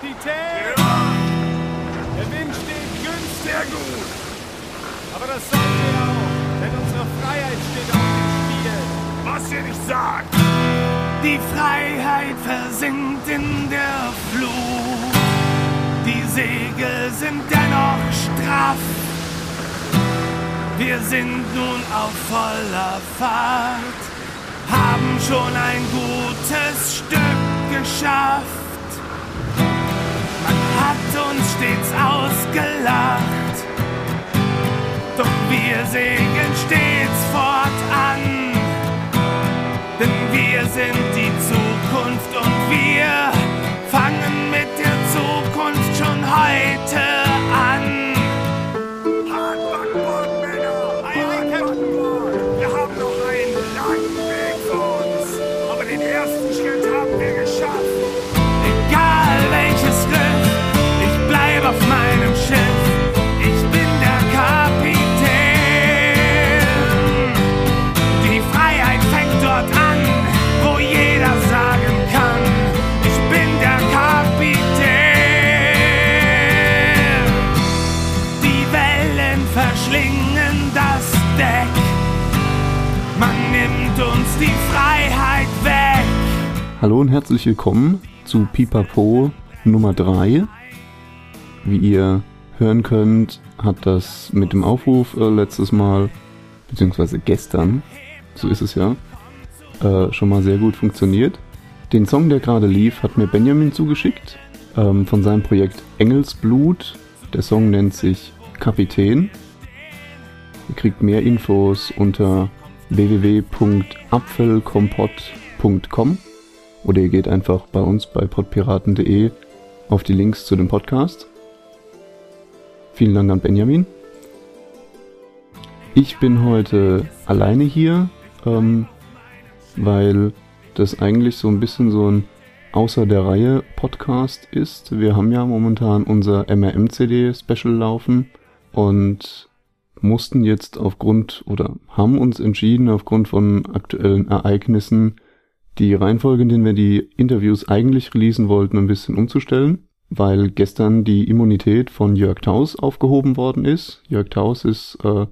Kapitän! Der Wind steht günstig, sehr gut. aber das sollte er auch, denn unsere Freiheit steht auf dem Spiel. Was ihr nicht sagt. Die Freiheit versinkt in der Flut. Die Segel sind dennoch straff. Wir sind nun auf voller Fahrt, haben schon ein gutes Stück geschafft. Hat uns stets ausgelacht, doch wir segeln stets fortan. Denn wir sind die Zukunft und wir fangen mit der Zukunft schon heute Hallo und herzlich willkommen zu Pipapo Nummer 3. Wie ihr hören könnt, hat das mit dem Aufruf äh, letztes Mal, beziehungsweise gestern, so ist es ja, äh, schon mal sehr gut funktioniert. Den Song, der gerade lief, hat mir Benjamin zugeschickt ähm, von seinem Projekt Engelsblut. Der Song nennt sich Kapitän. Ihr kriegt mehr Infos unter www.apfelkompott.com oder ihr geht einfach bei uns bei podpiraten.de auf die Links zu dem Podcast. Vielen Dank an Benjamin. Ich bin heute alleine hier, ähm, weil das eigentlich so ein bisschen so ein außer der Reihe Podcast ist. Wir haben ja momentan unser MRM-CD Special laufen und mussten jetzt aufgrund oder haben uns entschieden aufgrund von aktuellen Ereignissen die Reihenfolge, in denen wir die Interviews eigentlich releasen wollten, ein bisschen umzustellen, weil gestern die Immunität von Jörg Taus aufgehoben worden ist. Jörg Taus ist äh,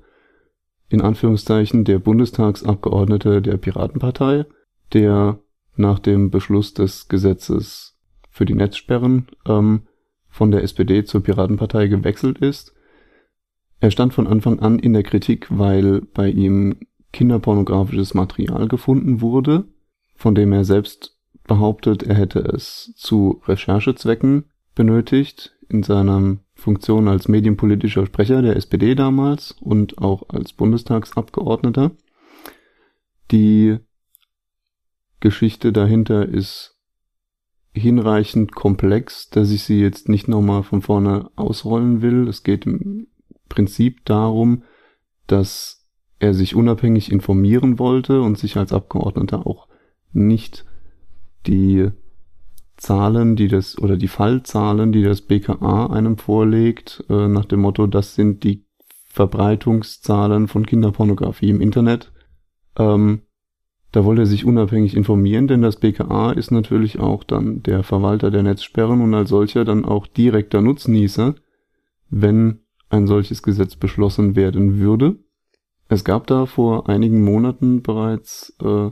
in Anführungszeichen der Bundestagsabgeordnete der Piratenpartei, der nach dem Beschluss des Gesetzes für die Netzsperren ähm, von der SPD zur Piratenpartei gewechselt ist. Er stand von Anfang an in der Kritik, weil bei ihm kinderpornografisches Material gefunden wurde, von dem er selbst behauptet, er hätte es zu Recherchezwecken benötigt in seiner Funktion als medienpolitischer Sprecher der SPD damals und auch als Bundestagsabgeordneter. Die Geschichte dahinter ist hinreichend komplex, dass ich sie jetzt nicht nochmal von vorne ausrollen will. Es geht im Prinzip darum, dass er sich unabhängig informieren wollte und sich als Abgeordneter auch nicht die Zahlen, die das oder die Fallzahlen, die das BKA einem vorlegt, äh, nach dem Motto, das sind die Verbreitungszahlen von Kinderpornografie im Internet. Ähm, da wollte er sich unabhängig informieren, denn das BKA ist natürlich auch dann der Verwalter der Netzsperren und als solcher dann auch direkter Nutznießer, wenn ein solches Gesetz beschlossen werden würde. Es gab da vor einigen Monaten bereits äh,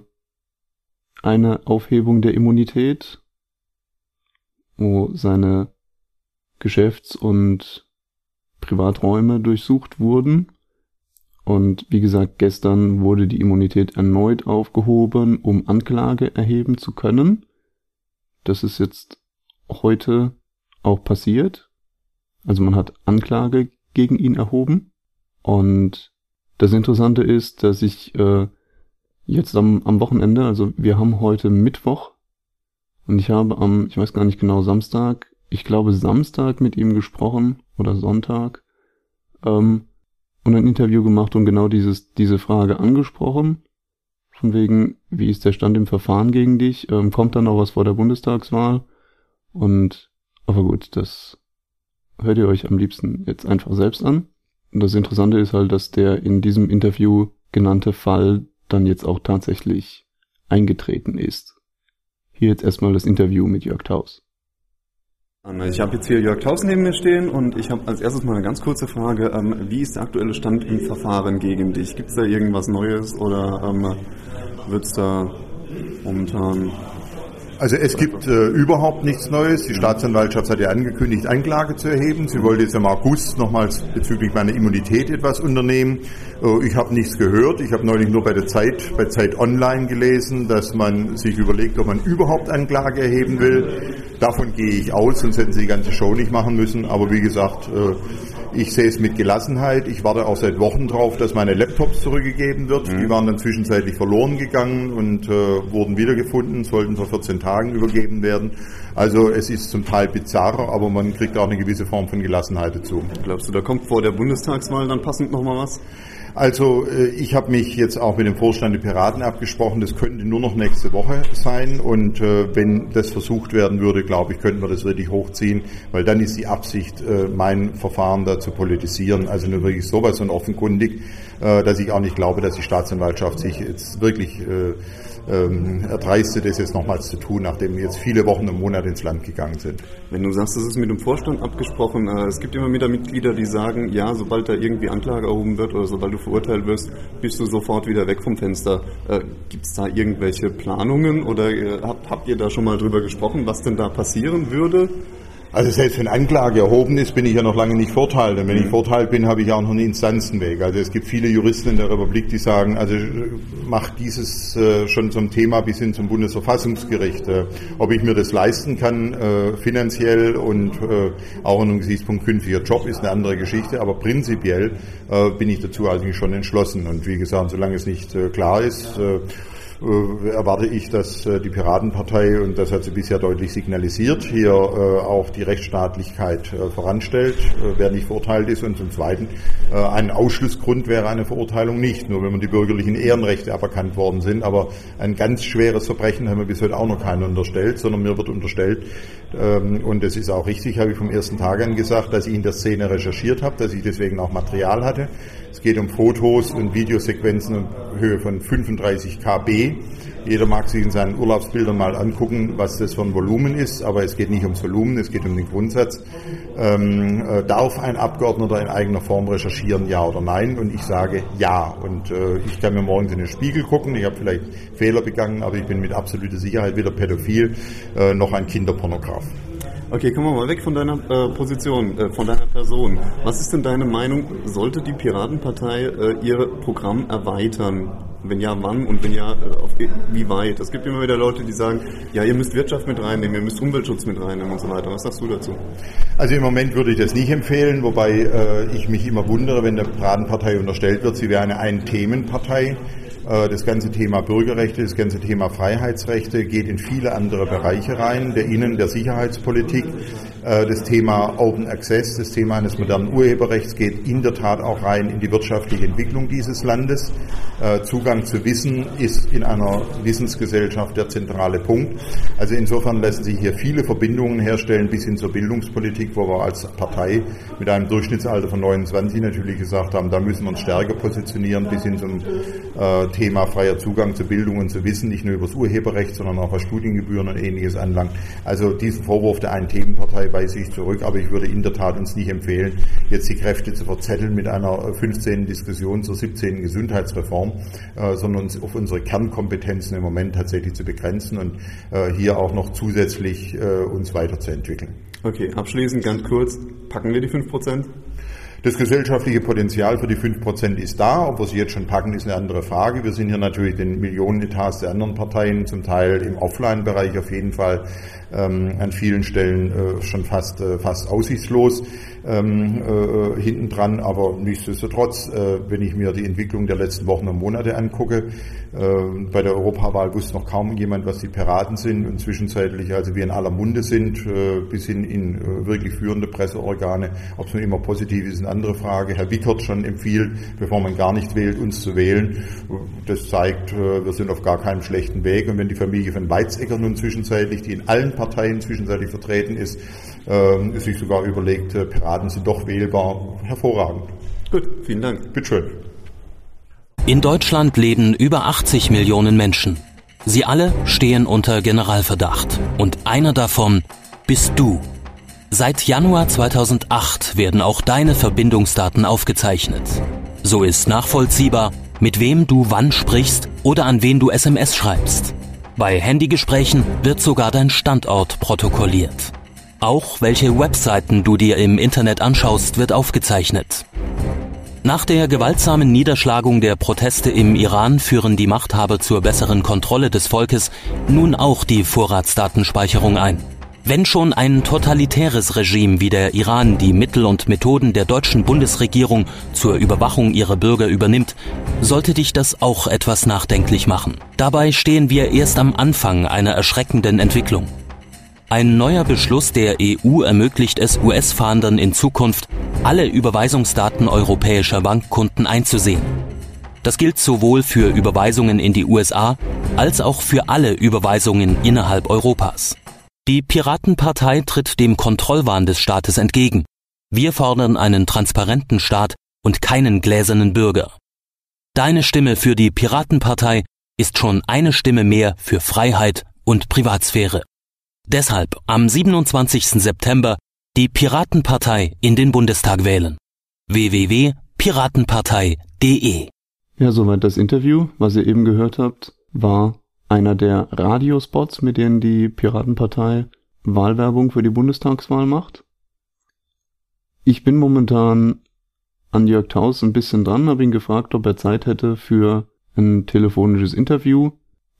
eine Aufhebung der Immunität, wo seine Geschäfts- und Privaträume durchsucht wurden. Und wie gesagt, gestern wurde die Immunität erneut aufgehoben, um Anklage erheben zu können. Das ist jetzt heute auch passiert. Also man hat Anklage gegen ihn erhoben. Und das Interessante ist, dass ich äh, jetzt am, am Wochenende, also wir haben heute Mittwoch und ich habe am, ich weiß gar nicht genau, Samstag, ich glaube Samstag mit ihm gesprochen oder Sonntag ähm, und ein Interview gemacht und genau dieses, diese Frage angesprochen. Von wegen, wie ist der Stand im Verfahren gegen dich? Ähm, kommt dann noch was vor der Bundestagswahl? Und, aber gut, das hört ihr euch am liebsten jetzt einfach selbst an. Und das Interessante ist halt, dass der in diesem Interview genannte Fall dann jetzt auch tatsächlich eingetreten ist. Hier jetzt erstmal das Interview mit Jörg Taus. Ich habe jetzt hier Jörg Taus neben mir stehen und ich habe als erstes mal eine ganz kurze Frage. Ähm, wie ist der aktuelle Stand im Verfahren gegen dich? Gibt es da irgendwas Neues oder ähm, wird es da momentan also es gibt äh, überhaupt nichts Neues. Die Staatsanwaltschaft hat ja angekündigt, Anklage zu erheben. Sie wollte jetzt im August nochmals bezüglich meiner Immunität etwas unternehmen. Äh, ich habe nichts gehört. Ich habe neulich nur bei der Zeit, bei Zeit Online gelesen, dass man sich überlegt, ob man überhaupt Anklage erheben will. Davon gehe ich aus, sonst hätten sie die ganze Show nicht machen müssen. Aber wie gesagt, äh, ich sehe es mit Gelassenheit. Ich warte auch seit Wochen drauf, dass meine Laptops zurückgegeben wird. Mhm. Die waren dann zwischenzeitlich verloren gegangen und äh, wurden wiedergefunden, sollten vor 14 Tagen übergeben werden. Also es ist zum Teil bizarr, aber man kriegt auch eine gewisse Form von Gelassenheit dazu. Glaubst du, da kommt vor der Bundestagswahl dann passend nochmal was? Also äh, ich habe mich jetzt auch mit dem Vorstand der Piraten abgesprochen. Das könnte nur noch nächste Woche sein. Und äh, wenn das versucht werden würde, glaube ich, könnten wir das wirklich hochziehen, weil dann ist die Absicht, äh, mein Verfahren da zu politisieren. Also nur wirklich sowas und offenkundig, dass ich auch nicht glaube, dass die Staatsanwaltschaft sich jetzt wirklich ähm, erdreistet, das jetzt nochmals zu tun, nachdem jetzt viele Wochen und Monate ins Land gegangen sind. Wenn du sagst, das ist mit dem Vorstand abgesprochen, äh, es gibt immer wieder Mitglieder, die sagen, ja, sobald da irgendwie Anklage erhoben wird oder sobald du verurteilt wirst, bist du sofort wieder weg vom Fenster. Äh, gibt es da irgendwelche Planungen oder äh, habt ihr da schon mal drüber gesprochen, was denn da passieren würde? Also selbst wenn Anklage erhoben ist, bin ich ja noch lange nicht verurteilt. Und wenn ich mhm. verurteilt bin, habe ich ja auch noch einen Instanzenweg. Also es gibt viele Juristen in der Republik, die sagen, also macht dieses äh, schon zum Thema bis hin zum Bundesverfassungsgericht. Äh, ob ich mir das leisten kann, äh, finanziell und äh, auch in einem Gesichtspunkt künftiger Job ist eine andere Geschichte. Aber prinzipiell äh, bin ich dazu eigentlich schon entschlossen. Und wie gesagt, solange es nicht äh, klar ist, äh, erwarte ich, dass äh, die Piratenpartei, und das hat sie bisher deutlich signalisiert, hier äh, auch die Rechtsstaatlichkeit voranstellt, wer nicht verurteilt ist. Und zum Zweiten, ein Ausschlussgrund wäre eine Verurteilung nicht, nur wenn man die bürgerlichen Ehrenrechte aberkannt worden sind. Aber ein ganz schweres Verbrechen haben wir bis heute auch noch keinen unterstellt, sondern mir wird unterstellt, ähm, und das ist auch richtig, habe ich vom ersten Tag an gesagt, dass ich in der Szene recherchiert habe, dass ich deswegen auch Material hatte. Es geht um Fotos und Videosequenzen in Höhe von 35 KB. Jeder mag sich in seinen Urlaubsbildern mal angucken, was das für ein Volumen ist, aber es geht nicht ums Volumen, es geht um den Grundsatz. Ähm, äh, darf ein Abgeordneter in eigener Form recherchieren, ja oder nein? Und ich sage ja. Und äh, ich kann mir morgens in den Spiegel gucken, ich habe vielleicht Fehler begangen, aber ich bin mit absoluter Sicherheit weder pädophil äh, noch ein Kinderpornograf. Okay, kommen wir mal weg von deiner äh, Position, äh, von deiner Person. Was ist denn deine Meinung? Sollte die Piratenpartei äh, ihr Programm erweitern? Wenn ja, wann und wenn ja, äh, auf wie weit? Es gibt immer wieder Leute, die sagen, ja, ihr müsst Wirtschaft mit reinnehmen, ihr müsst Umweltschutz mit reinnehmen und so weiter. Was sagst du dazu? Also im Moment würde ich das nicht empfehlen, wobei äh, ich mich immer wundere, wenn der Piratenpartei unterstellt wird, sie wäre eine Ein-Themen-Partei. Äh, das ganze Thema Bürgerrechte, das ganze Thema Freiheitsrechte geht in viele andere Bereiche rein, der Innen-, der Sicherheitspolitik. Äh, das Thema Open Access, das Thema eines modernen Urheberrechts geht in der Tat auch rein in die wirtschaftliche Entwicklung dieses Landes. Äh, Zugang zu Wissen ist in einer Wissensgesellschaft der zentrale Punkt. Also insofern lassen sich hier viele Verbindungen herstellen bis hin zur Bildungspolitik, wo wir als Partei mit einem Durchschnittsalter von 29 natürlich gesagt haben, da müssen wir uns stärker positionieren bis hin zum Thema freier Zugang zu Bildung und zu Wissen, nicht nur über das Urheberrecht, sondern auch was Studiengebühren und ähnliches anlangt. Also diesen Vorwurf der Ein-Themen-Partei weise ich zurück, aber ich würde in der Tat uns nicht empfehlen, jetzt die Kräfte zu verzetteln mit einer 15. Diskussion zur 17. Gesundheitsreform, äh, sondern uns auf unsere Kernkompetenzen im Moment tatsächlich zu begrenzen und äh, hier auch noch zusätzlich äh, uns weiterzuentwickeln. Okay, abschließend ganz kurz, packen wir die 5 Prozent? Das gesellschaftliche Potenzial für die 5% ist da. Ob wir sie jetzt schon packen, ist eine andere Frage. Wir sind hier natürlich den Millionenetats der anderen Parteien, zum Teil im Offline-Bereich auf jeden Fall ähm, an vielen Stellen äh, schon fast, äh, fast aussichtslos ähm, äh, hinten dran. Aber nichtsdestotrotz, äh, wenn ich mir die Entwicklung der letzten Wochen und Monate angucke, äh, bei der Europawahl wusste noch kaum jemand, was die Piraten sind und zwischenzeitlich also wir in aller Munde sind, äh, bis hin in äh, wirklich führende Presseorgane. Ob es nun immer positiv ist, eine andere Frage. Herr Wickert schon empfiehlt, bevor man gar nicht wählt, uns zu wählen. Das zeigt, äh, wir sind auf gar keinem schlechten Weg. Und wenn die Familie von Weizsäcker nun zwischenzeitlich, die in allen Parteien zwischenzeitlich vertreten ist, äh, sich sogar überlegt, äh, Piraten sind doch wählbar. Hervorragend. Gut, vielen Dank. Bitteschön. In Deutschland leben über 80 Millionen Menschen. Sie alle stehen unter Generalverdacht. Und einer davon bist du. Seit Januar 2008 werden auch deine Verbindungsdaten aufgezeichnet. So ist nachvollziehbar, mit wem du wann sprichst oder an wen du SMS schreibst. Bei Handygesprächen wird sogar dein Standort protokolliert. Auch welche Webseiten du dir im Internet anschaust, wird aufgezeichnet. Nach der gewaltsamen Niederschlagung der Proteste im Iran führen die Machthaber zur besseren Kontrolle des Volkes nun auch die Vorratsdatenspeicherung ein. Wenn schon ein totalitäres Regime wie der Iran die Mittel und Methoden der deutschen Bundesregierung zur Überwachung ihrer Bürger übernimmt, sollte dich das auch etwas nachdenklich machen. Dabei stehen wir erst am Anfang einer erschreckenden Entwicklung. Ein neuer Beschluss der EU ermöglicht es US-Fahndern in Zukunft, alle Überweisungsdaten europäischer Bankkunden einzusehen. Das gilt sowohl für Überweisungen in die USA als auch für alle Überweisungen innerhalb Europas. Die Piratenpartei tritt dem Kontrollwahn des Staates entgegen. Wir fordern einen transparenten Staat und keinen gläsernen Bürger. Deine Stimme für die Piratenpartei ist schon eine Stimme mehr für Freiheit und Privatsphäre. Deshalb am 27. September die Piratenpartei in den Bundestag wählen. www.piratenpartei.de Ja, soweit das Interview. Was ihr eben gehört habt, war einer der Radiospots, mit denen die Piratenpartei Wahlwerbung für die Bundestagswahl macht. Ich bin momentan an Jörg Taus ein bisschen dran, habe ihn gefragt, ob er Zeit hätte für ein telefonisches Interview,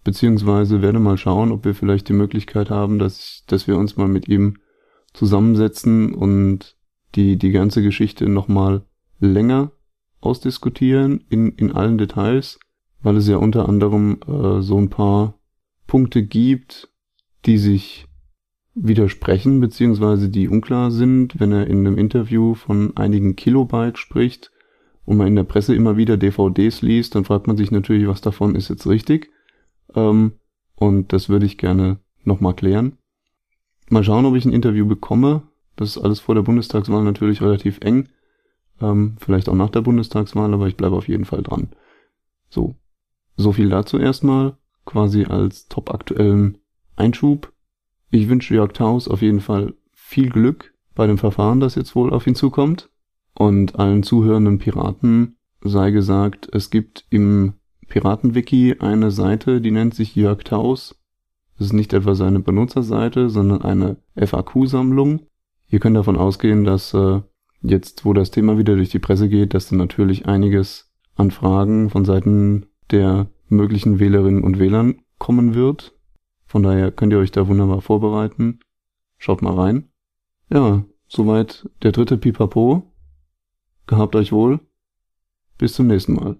beziehungsweise werde mal schauen, ob wir vielleicht die Möglichkeit haben, dass, dass wir uns mal mit ihm zusammensetzen und die, die ganze Geschichte nochmal länger ausdiskutieren in, in allen Details weil es ja unter anderem äh, so ein paar Punkte gibt, die sich widersprechen, beziehungsweise die unklar sind, wenn er in einem Interview von einigen Kilobyte spricht und man in der Presse immer wieder DVDs liest, dann fragt man sich natürlich, was davon ist jetzt richtig. Ähm, und das würde ich gerne nochmal klären. Mal schauen, ob ich ein Interview bekomme. Das ist alles vor der Bundestagswahl natürlich relativ eng. Ähm, vielleicht auch nach der Bundestagswahl, aber ich bleibe auf jeden Fall dran. So, so viel dazu erstmal, quasi als top aktuellen Einschub. Ich wünsche Jörg Taus auf jeden Fall viel Glück bei dem Verfahren, das jetzt wohl auf ihn zukommt. Und allen zuhörenden Piraten sei gesagt, es gibt im Piratenwiki eine Seite, die nennt sich Jörg Taus. Das ist nicht etwa seine Benutzerseite, sondern eine FAQ-Sammlung. Ihr könnt davon ausgehen, dass äh, jetzt, wo das Thema wieder durch die Presse geht, dass dann natürlich einiges an Fragen von Seiten der möglichen Wählerinnen und Wählern kommen wird. Von daher könnt ihr euch da wunderbar vorbereiten. Schaut mal rein. Ja, soweit der dritte Pipapo. Gehabt euch wohl. Bis zum nächsten Mal.